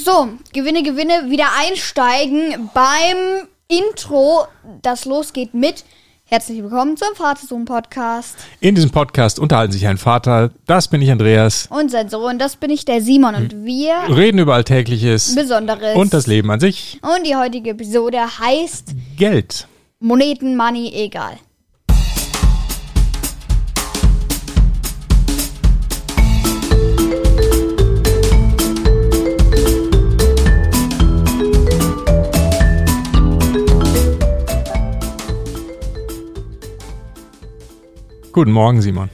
So, Gewinne, Gewinne, wieder einsteigen beim Intro, das losgeht mit Herzlich willkommen zum Vater-Sohn-Podcast. In diesem Podcast unterhalten sich ein Vater, das bin ich Andreas, Und sein Sohn, das bin ich, der Simon. Und wir, reden über Alltägliches Besonderes. und das Leben an sich. Und die heutige Episode heißt Geld. Moneten, Money, egal. Guten Morgen, Simon.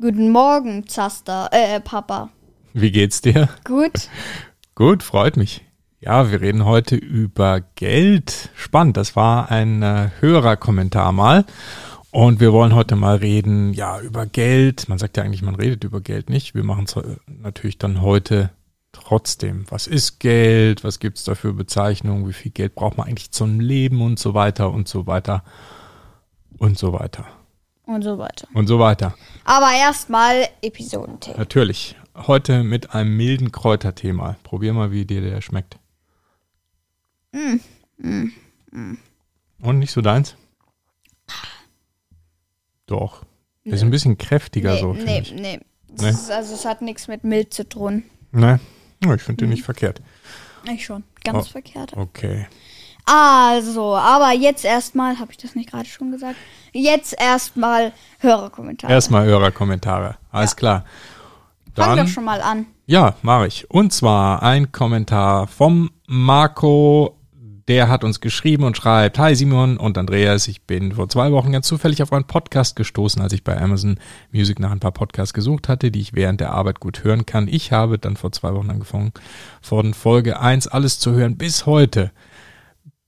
Guten Morgen, Zaster, äh, Papa. Wie geht's dir? Gut? Gut, freut mich. Ja, wir reden heute über Geld. Spannend, das war ein äh, höherer Kommentar mal. Und wir wollen heute mal reden, ja, über Geld. Man sagt ja eigentlich, man redet über Geld nicht. Wir machen es natürlich dann heute trotzdem. Was ist Geld? Was gibt's da für Bezeichnungen? Wie viel Geld braucht man eigentlich zum Leben und so weiter und so weiter und so weiter Und so weiter. und so weiter. Aber erstmal Episodentipp. Natürlich. Heute mit einem milden Kräuterthema. Probier mal, wie dir der schmeckt. Und nicht so deins? Doch. Der ist ein bisschen kräftiger nee, so, nee, ich. nee. Nee? Ist, also es hat nichts mit mild zu tun. Ne? Ja, ich finde den nicht verkehrt. Ich schon. Ganz Oh. verkehrt. Okay. Also, aber jetzt erstmal, habe ich das nicht gerade schon gesagt? Jetzt erstmal Hörerkommentare. Erstmal Hörerkommentare. Alles klar. Fang Dann, doch schon mal an. ja, mache ich. Und zwar ein Kommentar vom Marco. Der hat uns geschrieben und schreibt, Hi Simon und Andreas, ich bin vor zwei Wochen ganz zufällig auf einen Podcast gestoßen, als ich bei Amazon Music nach ein paar Podcasts gesucht hatte, die ich während der Arbeit gut hören kann. Ich habe dann vor zwei Wochen angefangen, von Folge 1 alles zu hören bis heute.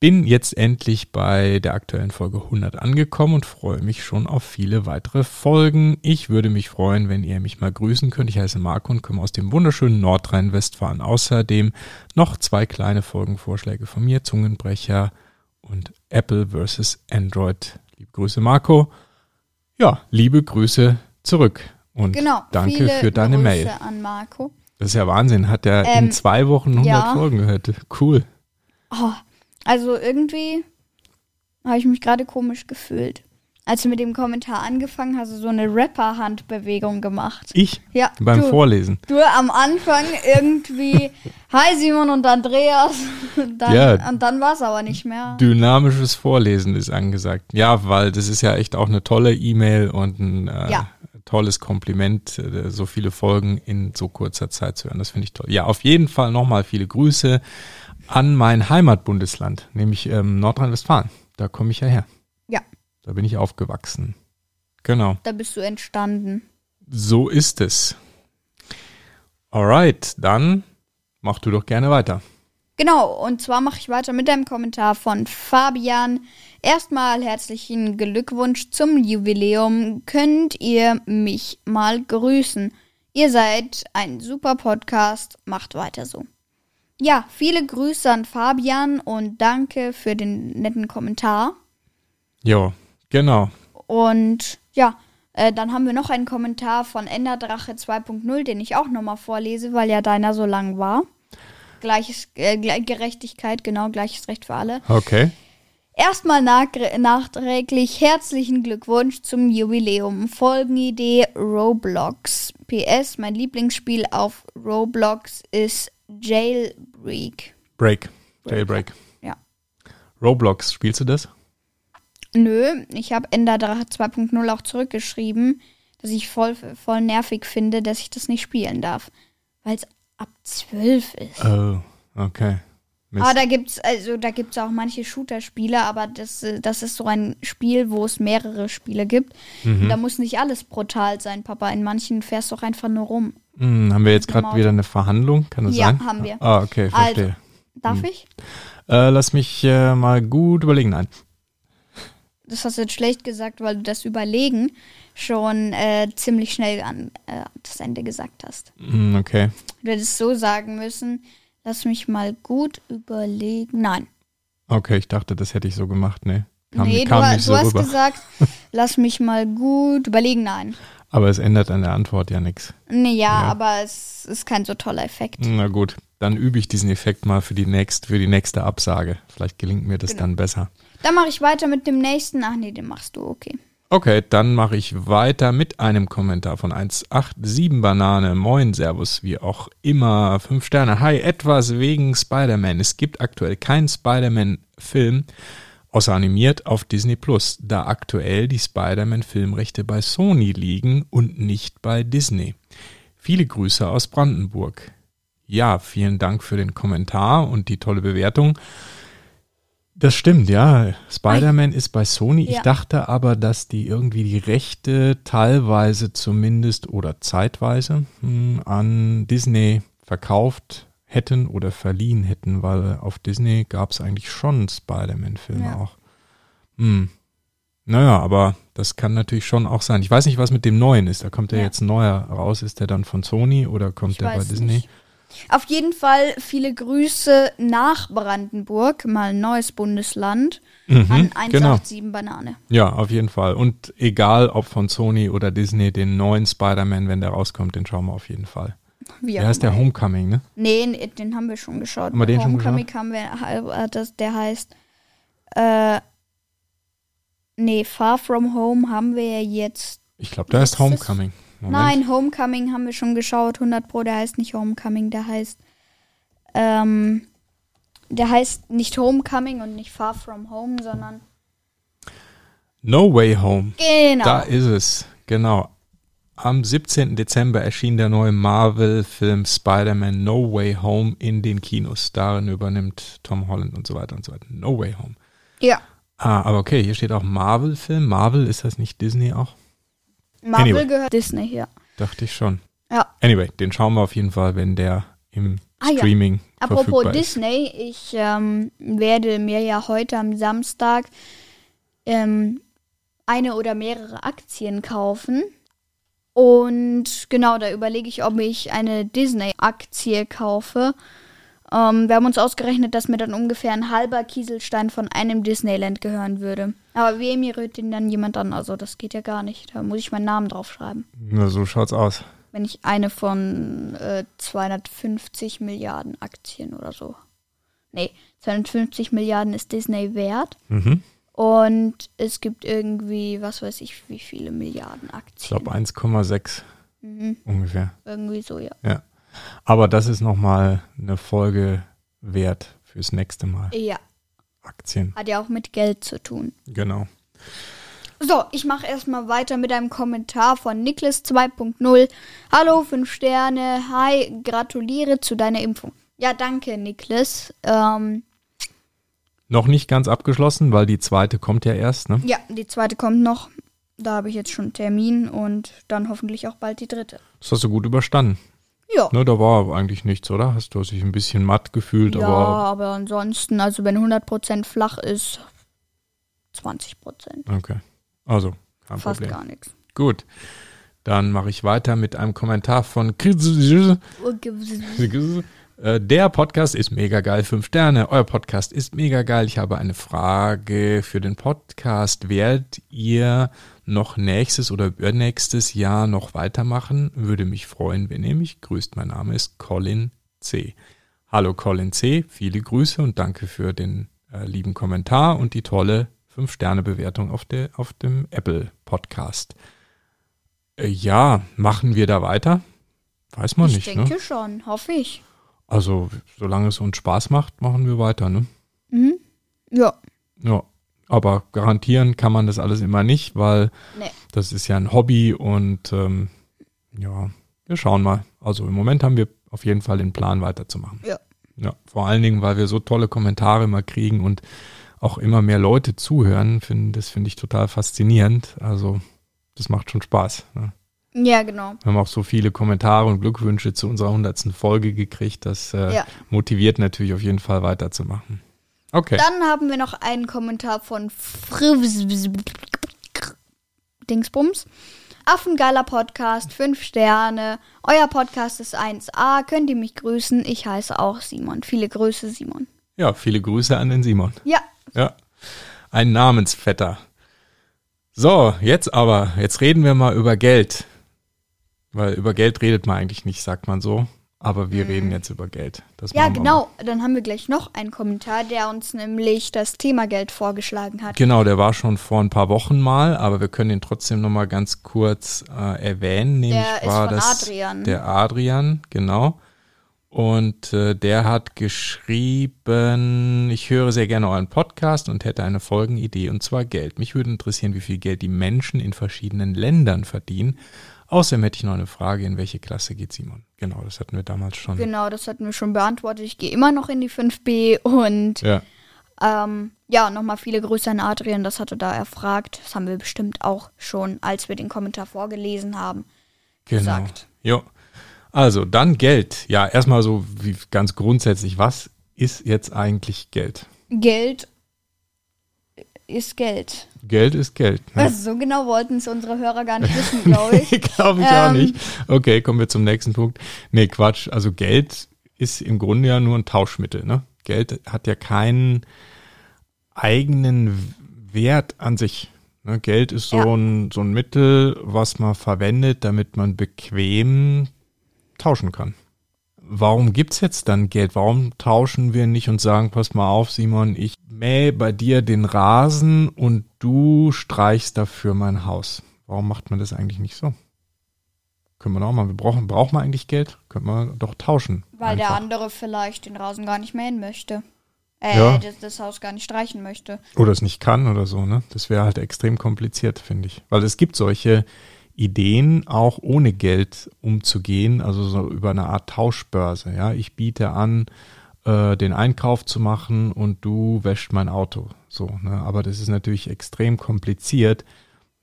Bin jetzt endlich bei der aktuellen Folge 100 angekommen und freue mich schon auf viele weitere Folgen. Ich würde mich freuen, wenn ihr mich mal grüßen könnt. Ich heiße Marco und komme aus dem wunderschönen Nordrhein-Westfalen. Außerdem noch zwei kleine Folgenvorschläge von mir, Zungenbrecher und Apple versus Android. Liebe Grüße, Marco. Ja, liebe Grüße zurück und Genau. danke für deine Grüße Mail. an Marco. Das ist ja Wahnsinn. Hat er Ähm, in zwei Wochen 100 ja. Folgen gehört. Cool. Oh, also irgendwie habe ich mich gerade komisch gefühlt. Als du mit dem Kommentar angefangen hast, hast du so eine Rapper-Handbewegung gemacht. Ich Ja, beim du. Vorlesen. Du am Anfang irgendwie, hi Simon und Andreas. Und dann, Ja. und dann war es aber nicht mehr. Dynamisches Vorlesen ist angesagt. Ja, weil das ist ja echt auch eine tolle E-Mail und ein äh, Ja. tolles Kompliment, äh, so viele Folgen in so kurzer Zeit zu hören. Das finde ich toll. Ja, auf jeden Fall nochmal viele Grüße an mein Heimatbundesland, nämlich ähm, Nordrhein-Westfalen. Da komme ich ja her. Ja, Da bin ich aufgewachsen. Genau. da bist du entstanden. So ist es. Alright, dann mach du doch gerne weiter. Genau, und zwar mache ich weiter mit einem Kommentar von Fabian. Erstmal herzlichen Glückwunsch zum Jubiläum. Könnt ihr mich mal grüßen? Ihr seid ein super Podcast. Macht weiter so. Ja, viele Grüße an Fabian und danke für den netten Kommentar. Jo, genau. Und ja, äh, dann haben wir noch einen Kommentar von Enderdrache 2.0, den ich auch nochmal vorlese, weil ja deiner so lang war. Gleiches, äh, Gerechtigkeit, genau, gleiches Recht für alle. Okay. Erstmal nach, nachträglich herzlichen Glückwunsch zum Jubiläum. Folgenidee Roblox. PS, mein Lieblingsspiel auf Roblox ist Jailbreak. Break. Jailbreak. Ja. Roblox, spielst du das? Nö, ich habe Enderdrache 2.0 auch zurückgeschrieben, dass ich voll, voll nervig finde, dass ich das nicht spielen darf. Weil es ab 12 ist. Oh, okay. Mist. Aber da gibt's, also da gibt's auch manche Shooter-Spiele, aber das, äh, das ist so ein Spiel, wo es mehrere Spiele gibt. Mhm. Da muss nicht alles brutal sein, Papa. In manchen fährst du auch einfach nur rum. Hm, haben wir jetzt gerade Genau. wieder eine Verhandlung? Kann das Ja, sein? haben wir. Ah, okay, Also, verstehe. Darf Hm. ich? Äh, lass mich äh, mal gut überlegen. Nein. Das hast du jetzt schlecht gesagt, weil du das Überlegen schon äh, ziemlich schnell an äh, das Ende gesagt hast. Hm, okay. Du hättest so sagen müssen, lass mich mal gut überlegen. Nein. Okay, ich dachte, das hätte ich so gemacht. Nee. Kam, nee, kam du, nicht du so hast rüber. gesagt, lass mich mal gut überlegen. Nein. Aber es ändert an der Antwort ja nichts. Nee, ja, aber es ist kein so toller Effekt. Na gut, dann übe ich diesen Effekt mal für die, nächst, für die nächste Absage. Vielleicht gelingt mir das Genau. dann besser. Dann mache ich weiter mit dem nächsten. Ach nee, den machst du, okay. Okay, dann mache ich weiter mit einem Kommentar von 187 Banane. Moin, Servus, wie auch immer. Fünf Sterne. Hi, etwas wegen Spider-Man. Es gibt aktuell keinen Spider-Man-Film, außer animiert, auf Disney Plus, da aktuell die Spider-Man-Filmrechte bei Sony liegen und nicht bei Disney. Viele Grüße aus Brandenburg. Ja, vielen Dank für den Kommentar und die tolle Bewertung. Das stimmt, ja. Spider-Man ist bei Sony. Ich Ja. dachte aber, dass die irgendwie die Rechte teilweise zumindest oder zeitweise hm, an Disney verkauft hätten oder verliehen hätten, weil auf Disney gab es eigentlich schon Spider-Man-Filme Ja. auch. Hm. Naja, aber das kann natürlich schon auch sein. Ich weiß nicht, was mit dem neuen ist. Da kommt ja, Ja. jetzt ein neuer raus. Ist der dann von Sony oder kommt Ich der bei Disney? nicht. Auf jeden Fall viele Grüße nach Brandenburg, mal ein neues Bundesland, Mhm, an genau. 187 Banane. Ja, auf jeden Fall. Und egal ob von Sony oder Disney, den neuen Spider-Man, wenn der rauskommt, den schauen wir auf jeden Fall. Wie Der heißt der. Homecoming, ne? Nee, den haben wir schon geschaut. Haben wir den schon Homecoming haben wir, äh, das, der heißt, äh, nee, Far From Home haben wir ja jetzt. Ich glaube, der heißt Homecoming. Moment. Nein, Homecoming haben wir schon geschaut, 100 Pro, der heißt nicht Homecoming, der heißt, ähm, der heißt nicht Homecoming und nicht Far From Home, sondern, No Way Home. genau. Da ist es. Genau. Am 17. Dezember erschien der neue Marvel-Film Spider-Man No Way Home in den Kinos. Darin übernimmt Tom Holland und so weiter und so weiter. No Way Home. ja, Ah, aber okay, hier steht auch Marvel-Film. Marvel, ist das nicht Disney auch? Marvel Anyway. gehört Disney hier. Dachte ich schon. Ja. Anyway, den schauen wir auf jeden Fall, wenn der im Ah, ja. Streaming Apropos verfügbar ist. Disney, ich ähm, werde mir ja heute am Samstag ähm, eine oder mehrere Aktien kaufen. Und genau, da überlege ich, ob ich eine Disney-Aktie kaufe. Ähm, wir haben uns ausgerechnet, dass mir dann ungefähr ein halber Kieselstein von einem Disneyland gehören würde. Aber wem rührt den dann jemand an? Also das geht ja gar nicht. Da muss ich meinen Namen draufschreiben. Na, so schaut's aus. Wenn ich eine von äh, 250 Milliarden Aktien oder so. Nee, 250 Milliarden ist Disney wert. Mhm. Und es gibt irgendwie, was weiß ich, wie viele Milliarden Ich Aktien. glaube 1,6 Mhm, ungefähr. irgendwie so, ja. Ja. Aber das ist nochmal eine Folge wert fürs nächste Mal. Ja, Aktien. hat ja auch mit Geld zu tun. Genau. So, ich mache erstmal weiter mit einem Kommentar von Niklas 2.0. Hallo, 5 Sterne. Hi, gratuliere zu deiner Impfung. Ja, danke, Niklas. Ähm, Noch nicht ganz abgeschlossen, weil die zweite kommt ja erst, ne? ja, die zweite kommt noch. Da habe ich jetzt schon einen Termin und dann hoffentlich auch bald die dritte. Das hast du gut überstanden. Ja. Ne, da war eigentlich nichts, oder? Hast du dich ein bisschen matt gefühlt, Ja, aber aber ansonsten, also wenn 100% flach ist, 20%. okay. Also, kein Fast Problem. gar nichts. Gut. Dann mache ich weiter mit einem Kommentar von Äh, Der Podcast ist mega geil, fünf Sterne. Euer Podcast ist mega geil. Ich habe eine Frage für den Podcast. Werdet ihr noch nächstes oder übernächstes Jahr noch weitermachen? Würde mich freuen, wenn ihr mich grüßt. Mein Name ist Colin C. Hallo Colin C. Viele Grüße und danke für den äh, lieben Kommentar und die tolle fünf Sterne Bewertung auf, der, auf dem Apple Podcast. Äh, ja, machen wir da weiter? Weiß man Ich nicht, denke ne? schon, hoffe ich. Also, solange es uns Spaß macht, machen wir weiter, ne? Mhm. Ja, Ja. Aber garantieren kann man das alles immer nicht, weil nee. das ist ja ein Hobby und ähm, ja, wir schauen mal. Also im Moment haben wir auf jeden Fall den Plan weiterzumachen. Ja. Ja, vor allen Dingen, weil wir so tolle Kommentare immer kriegen und auch immer mehr Leute zuhören. Find, das finde ich total faszinierend. Also, das macht schon Spaß. Ne? Ja, genau. Wir haben auch so viele Kommentare und Glückwünsche zu unserer hundertsten Folge gekriegt. Das äh, Ja. motiviert natürlich auf jeden Fall weiterzumachen. Okay. Dann haben wir noch einen Kommentar von Frivs Dingsbums. Affengeiler Podcast, 5 Sterne. Euer Podcast ist 1A. Könnt ihr mich grüßen? Ich heiße auch Simon. Viele Grüße, Simon. Ja, viele Grüße an den Simon. Ja, Ja, ein Namensvetter. So, jetzt aber, jetzt reden wir mal über Geld. Weil über Geld redet man eigentlich nicht, sagt man so. Aber wir reden jetzt über Geld. Das Ja, genau. Dann haben wir gleich noch einen Kommentar, der uns nämlich das Thema Geld vorgeschlagen hat. Genau, der war schon vor ein paar Wochen mal, aber wir können ihn trotzdem noch mal ganz kurz äh, erwähnen. Nämlich Der ist war von das Adrian. der Adrian, genau. Und äh, der hat geschrieben, ich höre sehr gerne euren Podcast und hätte eine Folgenidee und zwar Geld. Mich würde interessieren, wie viel Geld die Menschen in verschiedenen Ländern verdienen. Außerdem hätte ich noch eine Frage, in welche Klasse geht Simon? Genau, das hatten wir damals schon. Genau, das hatten wir schon beantwortet. Ich gehe immer noch in die 5b und Ja, ähm, ja, nochmal viele Grüße an Adrian, das hatte da erfragt. Das haben wir bestimmt auch schon, als wir den Kommentar vorgelesen haben. genau. gesagt. Jo. Also, dann Geld. Ja, erstmal so wie ganz grundsätzlich, was ist jetzt eigentlich Geld? Geld ist Geld. Geld ist Geld. Ne? Also so genau wollten es unsere Hörer gar nicht wissen, glaube ich. Glaube ich auch Ähm. nicht. Okay, kommen wir zum nächsten Punkt. Nee, Quatsch. Also Geld ist im Grunde ja nur ein Tauschmittel. Ne? Geld hat ja keinen eigenen Wert an sich. Ne? Geld ist so, Ja. ein, so ein Mittel, was man verwendet, damit man bequem tauschen kann. Warum gibt's jetzt dann Geld? Warum tauschen wir nicht und sagen, pass mal auf, Simon, ich mähe bei dir den Rasen und du streichst dafür mein Haus? Warum macht man das eigentlich nicht so? Können wir doch mal, wir brauchen, braucht man eigentlich Geld? Können wir doch tauschen. Weil der einfach. andere vielleicht den Rasen gar nicht mähen möchte. Äh, Ja. das, das Haus gar nicht streichen möchte. Oder es nicht kann oder so, ne? Das wäre halt extrem kompliziert, finde ich. Weil es gibt solche Ideen, auch ohne Geld umzugehen, also so über eine Art Tauschbörse, ja. Ich biete an, äh, den Einkauf zu machen und du wäscht mein Auto. So, ne? Aber das ist natürlich extrem kompliziert,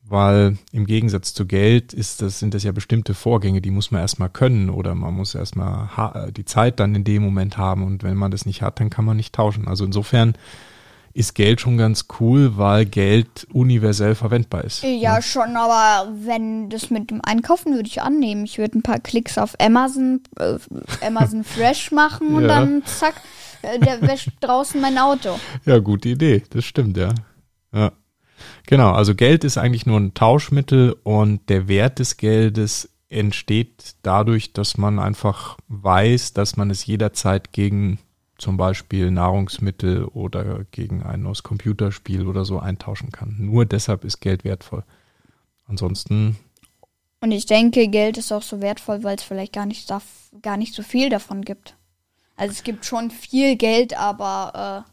weil im Gegensatz zu Geld ist das, sind das ja bestimmte Vorgänge, die muss man erstmal können oder man muss erstmal ha- die Zeit dann in dem Moment haben und wenn man das nicht hat, dann kann man nicht tauschen. Also insofern ist Geld schon ganz cool, weil Geld universell verwendbar ist. Ja, schon, aber wenn das mit dem Einkaufen würde ich annehmen. Ich würde ein paar Klicks auf Amazon, äh, Amazon Fresh machen und Ja. dann zack, äh, der wäscht draußen mein Auto. Ja, gute Idee, das stimmt, ja. Ja. Genau, also Geld ist eigentlich nur ein Tauschmittel und der Wert des Geldes entsteht dadurch, dass man einfach weiß, dass man es jederzeit gegen zum Beispiel Nahrungsmittel oder gegen ein neues Computerspiel oder so eintauschen kann. Nur deshalb ist Geld wertvoll. Ansonsten, Und ich denke, Geld ist auch so wertvoll, weil es vielleicht gar nicht, gar nicht so viel davon gibt. Also es gibt schon viel Geld, aber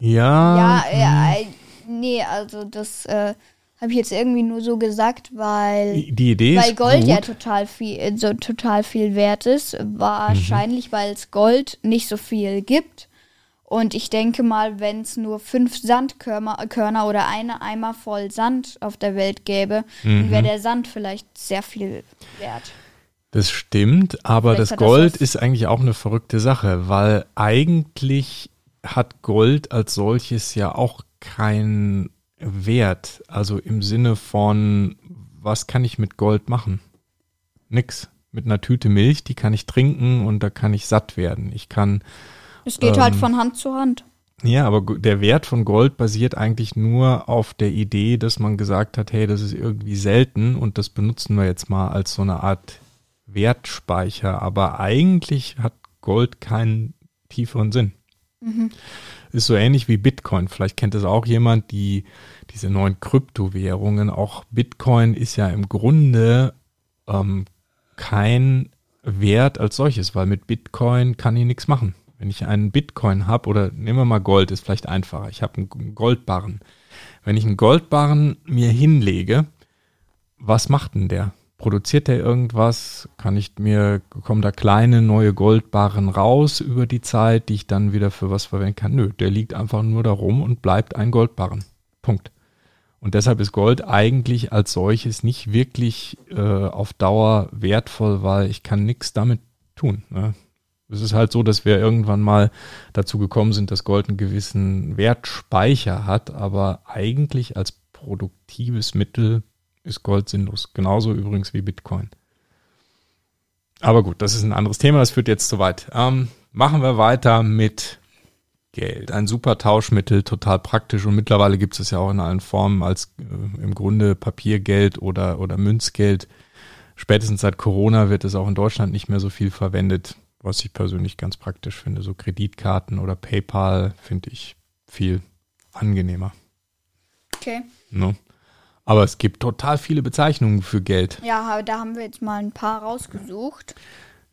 äh, ja, ja, ja, äh, nee, also das äh, habe ich jetzt irgendwie nur so gesagt, weil die Idee weil Gold gut. ja total viel, äh, so total viel wert ist. Wahrscheinlich, weil es Gold nicht so viel gibt. Und ich denke mal, wenn es nur fünf Sandkörner Körner oder eine Eimer voll Sand auf der Welt gäbe, dann Mhm. wäre der Sand vielleicht sehr viel wert. Das stimmt, aber Vielleicht das das Gold was- ist eigentlich auch eine verrückte Sache, weil eigentlich hat Gold als solches ja auch keinen Wert. Also im Sinne von, was kann ich mit Gold machen? Nix. Mit einer Tüte Milch, die kann ich trinken und da kann ich satt werden. Ich kann, Es geht halt Ähm, von Hand zu Hand. ja, aber der Wert von Gold basiert eigentlich nur auf der Idee, dass man gesagt hat, hey, das ist irgendwie selten und das benutzen wir jetzt mal als so eine Art Wertspeicher. Aber eigentlich hat Gold keinen tieferen Sinn. Ist so ähnlich wie Bitcoin. Vielleicht kennt es auch jemand, die diese neuen Kryptowährungen. Auch Bitcoin ist ja im Grunde ähm, kein Wert als solches, weil mit Bitcoin kann ich nichts machen. Wenn ich einen Bitcoin habe, oder nehmen wir mal Gold, ist vielleicht einfacher. Ich habe einen Goldbarren. Wenn ich einen Goldbarren mir hinlege, was macht denn der? Produziert der irgendwas? Kann ich mir, kommen da kleine neue Goldbarren raus über die Zeit, die ich dann wieder für was verwenden kann? Nö, der liegt einfach nur da rum und bleibt ein Goldbarren. Punkt. Und deshalb ist Gold eigentlich als solches nicht wirklich äh, auf Dauer wertvoll, weil ich kann nichts damit tun. Ne? Es ist halt so, dass wir irgendwann mal dazu gekommen sind, dass Gold einen gewissen Wertspeicher hat, aber eigentlich als produktives Mittel ist Gold sinnlos. Genauso übrigens wie Bitcoin. Aber gut, das ist ein anderes Thema, das führt jetzt zu weit. Ähm, machen wir weiter mit Geld. Ein super Tauschmittel, total praktisch und mittlerweile gibt es ja auch in allen Formen als äh, im Grunde Papiergeld oder, oder Münzgeld. spätestens seit Corona wird es auch in Deutschland nicht mehr so viel verwendet, was ich persönlich ganz praktisch finde. So Kreditkarten oder PayPal finde ich viel angenehmer. Okay. Ne? Aber es gibt total viele Bezeichnungen für Geld. Ja, da haben wir jetzt mal ein paar rausgesucht.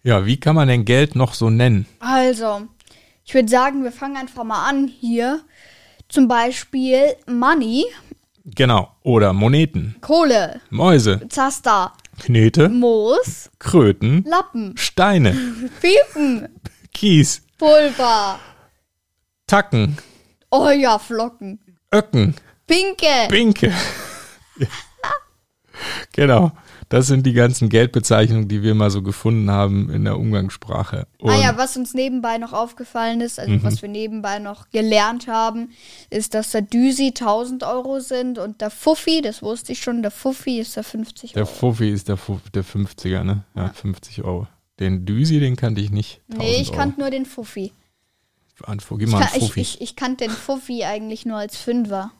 Ja, wie kann man denn Geld noch so nennen? Also, ich würde sagen, wir fangen einfach mal an hier. Zum Beispiel Money, Genau. Oder Moneten, Kohle, Mäuse, Zaster, Knete, Moos, Kröten, Lappen, Steine, Piepen, Kies, Pulver, Tacken, oh ja, Flocken, Öcken, Pinke. Binke. genau. Das sind die ganzen Geldbezeichnungen, die wir mal so gefunden haben in der Umgangssprache. Und Ah ja, was uns nebenbei noch aufgefallen ist, also Mhm. was wir nebenbei noch gelernt haben, ist, dass der Düsi 1000 Euro sind und der Fuffi, das wusste ich schon, der Fuffi ist der 50 der Euro. Fuffi ist der, Fu- der 50er, ne? Ja, 50 Euro. Den Düsi, den kannte ich nicht. Nee, 1000 ich kannte nur den Fuffi. Euro. An, gib Ich, mal ich, Fuffi. ich, ich kannte den Fuffi eigentlich nur als Fünfer.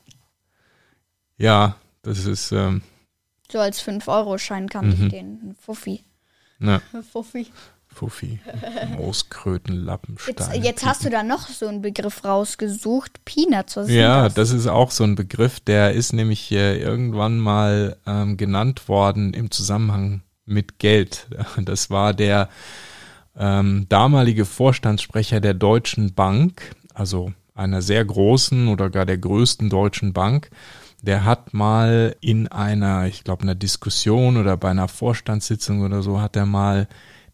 ja, das ist, ähm, So als 5-Euro-Schein kannte Mhm. ich den. Fuffi. ne, Fuffi. Fuffi. Mooskröten, Lappen, Jetzt, jetzt hast du da noch so einen Begriff rausgesucht. Peanuts, was Ja, das? das ist auch so ein Begriff, der ist nämlich äh, irgendwann mal ähm, genannt worden im Zusammenhang mit Geld. Das war der ähm, damalige Vorstandssprecher der Deutschen Bank, also einer sehr großen oder gar der größten deutschen Bank. Der hat mal in einer, ich glaube, einer Diskussion oder bei einer Vorstandssitzung oder so, hat er mal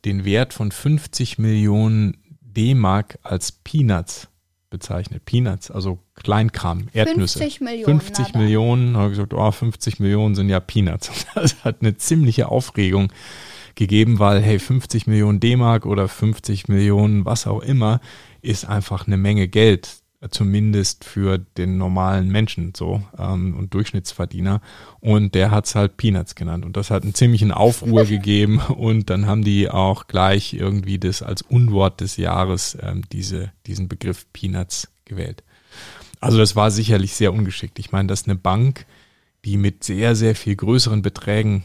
den Wert von 50 Millionen D-Mark als Peanuts bezeichnet. Peanuts, also Kleinkram, Erdnüsse. 50 Millionen, 50 na dann. Millionen, habe ich gesagt, oh, 50 Millionen sind ja Peanuts. Das hat eine ziemliche Aufregung gegeben, weil, hey, 50 Millionen D-Mark oder 50 Millionen, was auch immer, ist einfach eine Menge Geld, zumindest für den normalen Menschen so ähm, und Durchschnittsverdiener. Und der hat's halt Peanuts genannt. Und das hat einen ziemlichen Aufruhr gegeben. Und dann haben die auch gleich irgendwie das als Unwort des Jahres ähm, diese, diesen Begriff Peanuts gewählt. Also das war sicherlich sehr ungeschickt. Ich meine, dass eine Bank, die mit sehr, sehr viel größeren Beträgen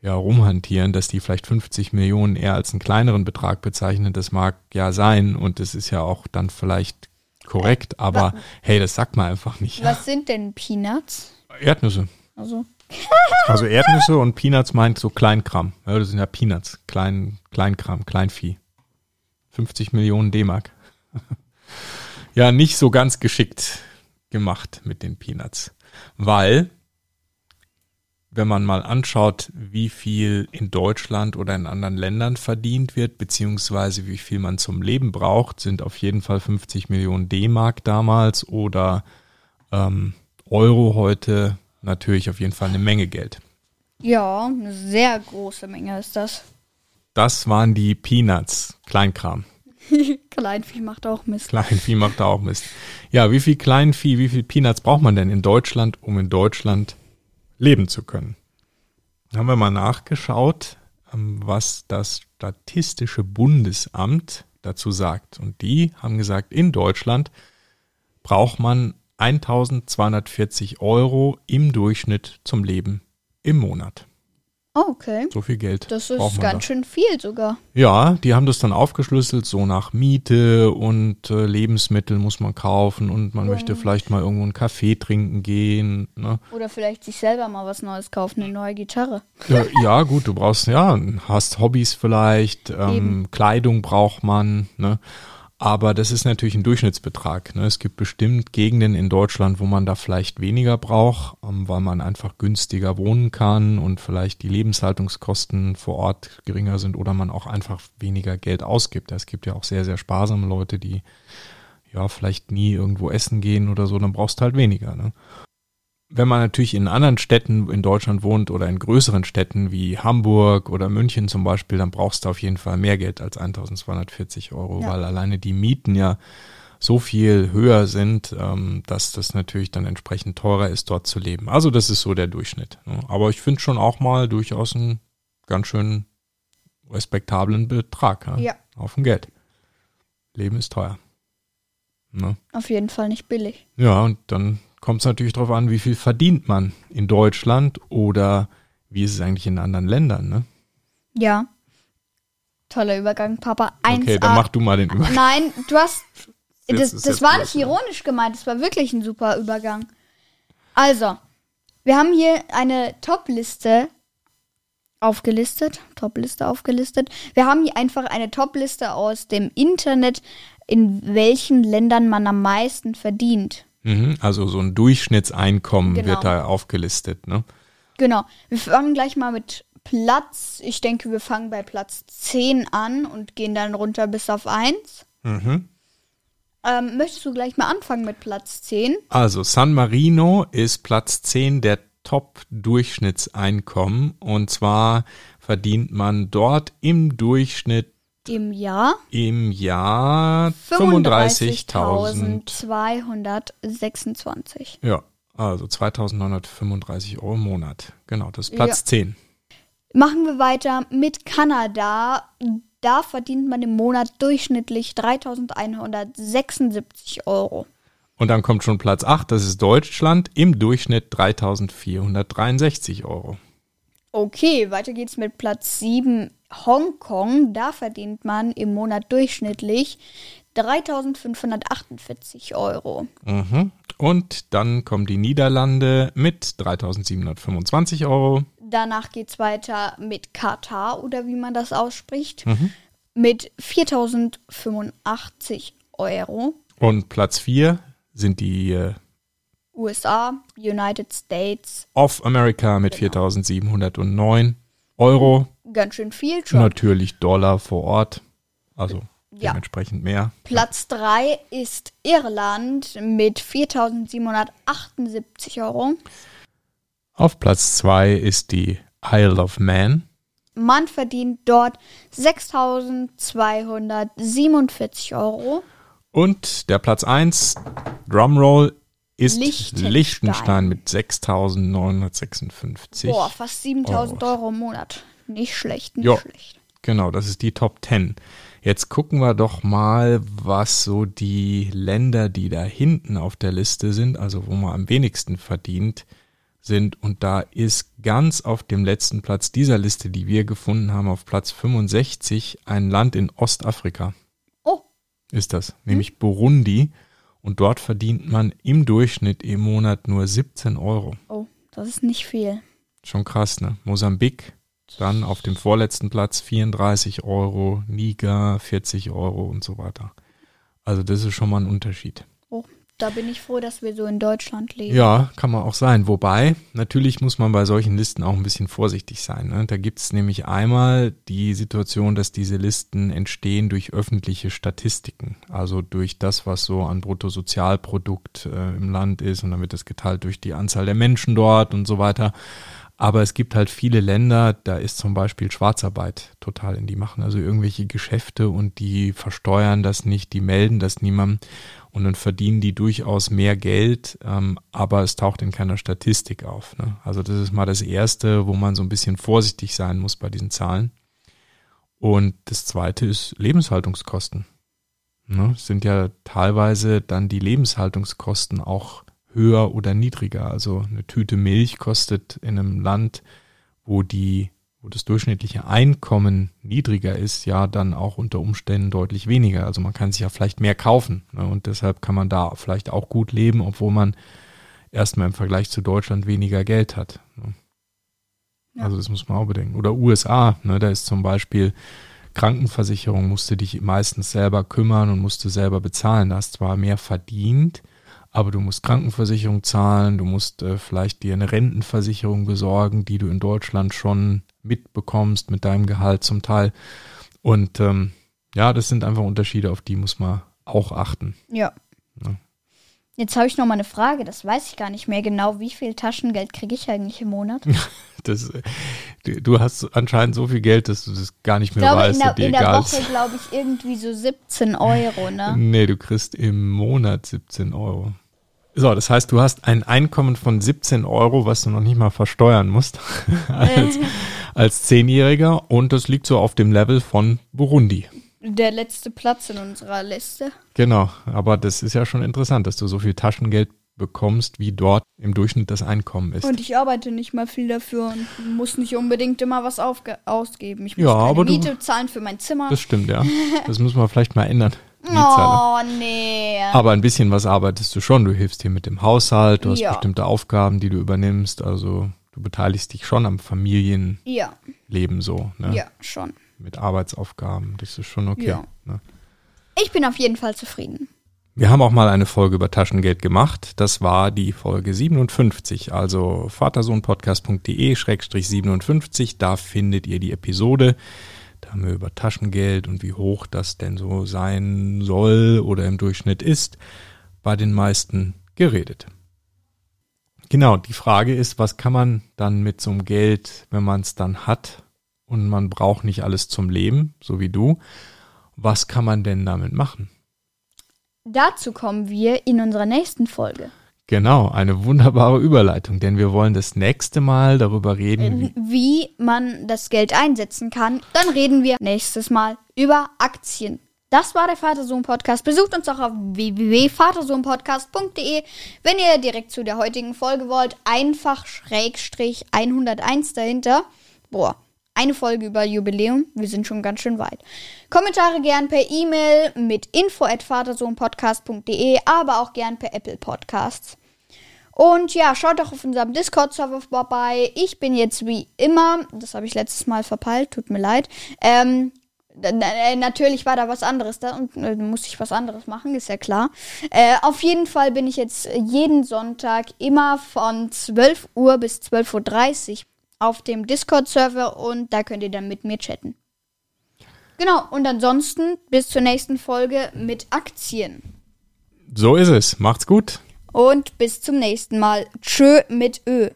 ja, rumhantieren, dass die vielleicht 50 Millionen eher als einen kleineren Betrag bezeichnen, das mag ja sein und das ist ja auch dann vielleicht korrekt, aber hey, das sagt man einfach nicht. Was sind denn Peanuts? Erdnüsse. Also, Also Erdnüsse und Peanuts meint so Kleinkram. Ja, das sind ja Peanuts, Klein, Kleinkram, Kleinvieh. 50 Millionen D-Mark. ja, nicht so ganz geschickt gemacht mit den Peanuts. Weil, wenn man mal anschaut, wie viel in Deutschland oder in anderen Ländern verdient wird, beziehungsweise wie viel man zum Leben braucht, sind auf jeden Fall 50 Millionen D-Mark damals oder ähm, Euro heute natürlich auf jeden Fall eine Menge Geld. ja, eine sehr große Menge ist das. Das waren die Peanuts, Kleinkram. Kleinvieh macht auch Mist. Kleinvieh macht auch Mist. Ja, wie viel Kleinvieh, wie viel Peanuts braucht man denn in Deutschland, um in Deutschland leben zu können? Da haben wir mal nachgeschaut, ähm, was das Statistische Bundesamt dazu sagt. Und die haben gesagt, in Deutschland braucht man 1240 Euro im Durchschnitt zum Leben im Monat. Oh, okay. So viel Geld. Das ist ganz schön viel sogar. Ja, die haben das dann aufgeschlüsselt, so nach Miete und äh, Lebensmittel muss man kaufen und man möchte vielleicht mal irgendwo einen Kaffee trinken gehen. Ne? Oder vielleicht sich selber mal was Neues kaufen, eine neue Gitarre. Ja, ja, gut, du brauchst, ja, hast Hobbys vielleicht, ähm. Kleidung braucht man, ne? Aber das ist natürlich ein Durchschnittsbetrag. Ne? Es gibt bestimmt Gegenden in Deutschland, wo man da vielleicht weniger braucht, ähm, weil man einfach günstiger wohnen kann und vielleicht die Lebenshaltungskosten vor Ort geringer sind oder man auch einfach weniger Geld ausgibt. Es gibt ja auch sehr, sehr sparsame Leute, die ja vielleicht nie irgendwo essen gehen oder so, dann brauchst du halt weniger. Ne? Wenn man natürlich in anderen Städten in Deutschland wohnt oder in größeren Städten wie Hamburg oder München zum Beispiel, dann brauchst du auf jeden Fall mehr Geld als 1240 Euro, Ja. weil alleine die Mieten ja so viel höher sind, ähm, dass das natürlich dann entsprechend teurer ist, dort zu leben. Also das ist so der Durchschnitt. Ne? Aber ich finde schon auch mal durchaus einen ganz schön respektablen Betrag ja? Ja. auf dem Geld. Leben ist teuer. Ne? Auf jeden Fall nicht billig. Ja, und dann kommt es natürlich darauf an, wie viel verdient man in Deutschland oder wie ist es eigentlich in anderen Ländern, ne? Ja. Toller Übergang, Papa. 1A. Okay, dann mach du mal den Übergang. Nein, du hast. Das, das war nicht ironisch gemeint, das war wirklich ein super Übergang. Also, wir haben hier eine Top-Liste aufgelistet. Top-Liste aufgelistet. Wir haben hier einfach eine Top-Liste aus dem Internet, in welchen Ländern man am meisten verdient. Mhm, also so ein Durchschnittseinkommen Genau. wird da aufgelistet, ne? Genau. Wir fangen gleich mal mit Platz. Ich denke, wir fangen bei Platz 10 an und gehen dann runter bis auf 1. Mhm. Ähm, möchtest du gleich mal anfangen mit Platz 10? Also San Marino ist Platz 10 der Top-Durchschnittseinkommen. Und zwar verdient man dort im Durchschnitt Im Jahr im Jahr 35.000. 35.226. Ja, also 2.935 Euro im Monat. Genau, das ist Platz 10. Machen wir weiter mit Kanada. Da verdient man im Monat durchschnittlich 3.176 Euro. Und dann kommt schon Platz 8, das ist Deutschland, im Durchschnitt 3.463 Euro. Okay, weiter geht's mit Platz 7 Hongkong. Da verdient man im Monat durchschnittlich 3.548 Euro. Mhm. Und dann kommen die Niederlande mit 3.725 Euro. Danach geht's weiter mit Katar oder wie man das ausspricht. Mit 4.085 Euro. Und Platz 4 sind die äh, USA, United States. of America mit 4.709 Euro. Ganz schön viel schon. Natürlich Dollar vor Ort. Also Ja. dementsprechend mehr. Platz 3 ist Irland mit 4.778 Euro. Auf Platz 2 ist die Isle of Man. Man verdient dort 6.247 Euro. Und der Platz 1, Drumroll, ist Liechtenstein. Liechtenstein, mit 6.956. Boah, fast 7.000 Euro im Monat. Nicht schlecht, nicht Jo. schlecht. Genau, das ist die Top 10. Jetzt gucken wir doch mal, was so die Länder, die da hinten auf der Liste sind, also wo man am wenigsten verdient, sind. Und da ist ganz auf dem letzten Platz dieser Liste, die wir gefunden haben, auf Platz 65, ein Land in Ostafrika Oh, ist das, nämlich Burundi. Und dort verdient man im Durchschnitt im Monat nur 17 Euro. oh, das ist nicht viel. Schon krass, ne? Mosambik, dann auf dem vorletzten Platz 34 Euro, Niger 40 Euro und so weiter. Also das ist schon mal ein Unterschied. Da bin ich froh, dass wir so in Deutschland leben. Ja, kann man auch sein. Wobei, natürlich muss man bei solchen Listen auch ein bisschen vorsichtig sein. Ne? Da gibt es nämlich einmal die Situation, dass diese Listen entstehen durch öffentliche Statistiken. Also durch das, was so an Bruttosozialprodukt äh, im Land ist und dann wird das geteilt durch die Anzahl der Menschen dort und so weiter. Aber es gibt halt viele Länder, da ist zum Beispiel Schwarzarbeit total in die machen. Also irgendwelche Geschäfte und die versteuern das nicht, die melden das niemandem und dann verdienen die durchaus mehr Geld, ähm, aber es taucht in keiner Statistik auf. Ne? Also das ist mal das Erste, wo man so ein bisschen vorsichtig sein muss bei diesen Zahlen. Und das Zweite ist Lebenshaltungskosten. Ne? Sind ja teilweise dann die Lebenshaltungskosten auch höher oder niedriger. Also eine Tüte Milch kostet in einem Land, wo die, wo das durchschnittliche Einkommen niedriger ist, ja dann auch unter Umständen deutlich weniger. Also man kann sich ja vielleicht mehr kaufen. Ne? Und deshalb kann man da vielleicht auch gut leben, obwohl man erstmal im Vergleich zu Deutschland weniger Geld hat. Ne? Ja. Also das muss man auch bedenken. Oder USA, ne? da ist zum Beispiel Krankenversicherung, musst du dich meistens selber kümmern und musst du selber bezahlen. Da hast zwar mehr verdient, aber du musst Krankenversicherung zahlen, du musst äh, vielleicht dir eine Rentenversicherung besorgen, die du in Deutschland schon mitbekommst mit deinem Gehalt zum Teil. Und ähm, ja, das sind einfach Unterschiede, auf die muss man auch achten. Ja. Ja. Jetzt habe ich noch mal eine Frage, das weiß ich gar nicht mehr genau. Wie viel Taschengeld kriege ich eigentlich im Monat? Das, äh, du, hast anscheinend so viel Geld, dass du das gar nicht Ich mehr glaube, weißt in der, dir in der Woche, glaube ich, irgendwie so 17 Euro, ne? Nee, du kriegst im Monat 17 Euro. So, das heißt, du hast ein Einkommen von 17 Euro, was du noch nicht mal versteuern musst als, als Zehnjähriger und das liegt so auf dem Level von Burundi. Der letzte Platz in unserer Liste. Genau, aber das ist ja schon interessant, dass du so viel Taschengeld bekommst, wie dort im Durchschnitt das Einkommen ist. Und ich arbeite nicht mal viel dafür und muss nicht unbedingt immer was ausgeben. Ich muss Ja, aber du- Miete zahlen für mein Zimmer. Das stimmt, ja. Das müssen wir vielleicht mal ändern. Oh, nee. Aber ein bisschen was arbeitest du schon. Du hilfst hier mit dem Haushalt, du hast Ja. bestimmte Aufgaben, die du übernimmst. Also du beteiligst dich schon am Familienleben Ja, so, ne? ja, schon. Mit Arbeitsaufgaben. Das ist schon okay. Ja. Ne? Ich bin auf jeden Fall zufrieden. Wir haben auch mal eine Folge über Taschengeld gemacht. Das war die Folge 57, also vatersohnpodcast.de-57. Da findet ihr die Episode. Da haben wir über Taschengeld und wie hoch das denn so sein soll oder im Durchschnitt ist, bei den meisten geredet. Genau, die Frage ist, was kann man dann mit so einem Geld, wenn man es dann hat und man braucht nicht alles zum Leben, so wie du, was kann man denn damit machen? Dazu kommen wir in unserer nächsten Folge. Genau, eine wunderbare Überleitung, denn wir wollen das nächste Mal darüber reden, wie, Wie man das Geld einsetzen kann. Dann reden wir nächstes Mal über Aktien. Das war der Vatersohn-Podcast. Besucht uns auch auf www.vatersohnpodcast.de. Wenn ihr direkt zu der heutigen Folge wollt, einfach Schrägstrich 101 dahinter. Boah, eine Folge über Jubiläum. Wir sind schon ganz schön weit. Kommentare gern per E-Mail mit info@vatersohnpodcast.de, aber auch gern per Apple Podcasts. Und ja, schaut doch auf unserem Discord-Server vorbei. Ich bin jetzt wie immer, das habe ich letztes Mal verpeilt, tut mir leid. Ähm, äh, natürlich war da was anderes da und äh, musste ich was anderes machen, ist ja klar. Äh, auf jeden Fall bin ich jetzt jeden Sonntag immer von 12 Uhr bis 12.30 Uhr auf dem Discord-Server und da könnt ihr dann mit mir chatten. Genau, und ansonsten bis zur nächsten Folge mit Aktien. so ist es. Macht's gut. Und bis zum nächsten Mal. Tschö mit Ö.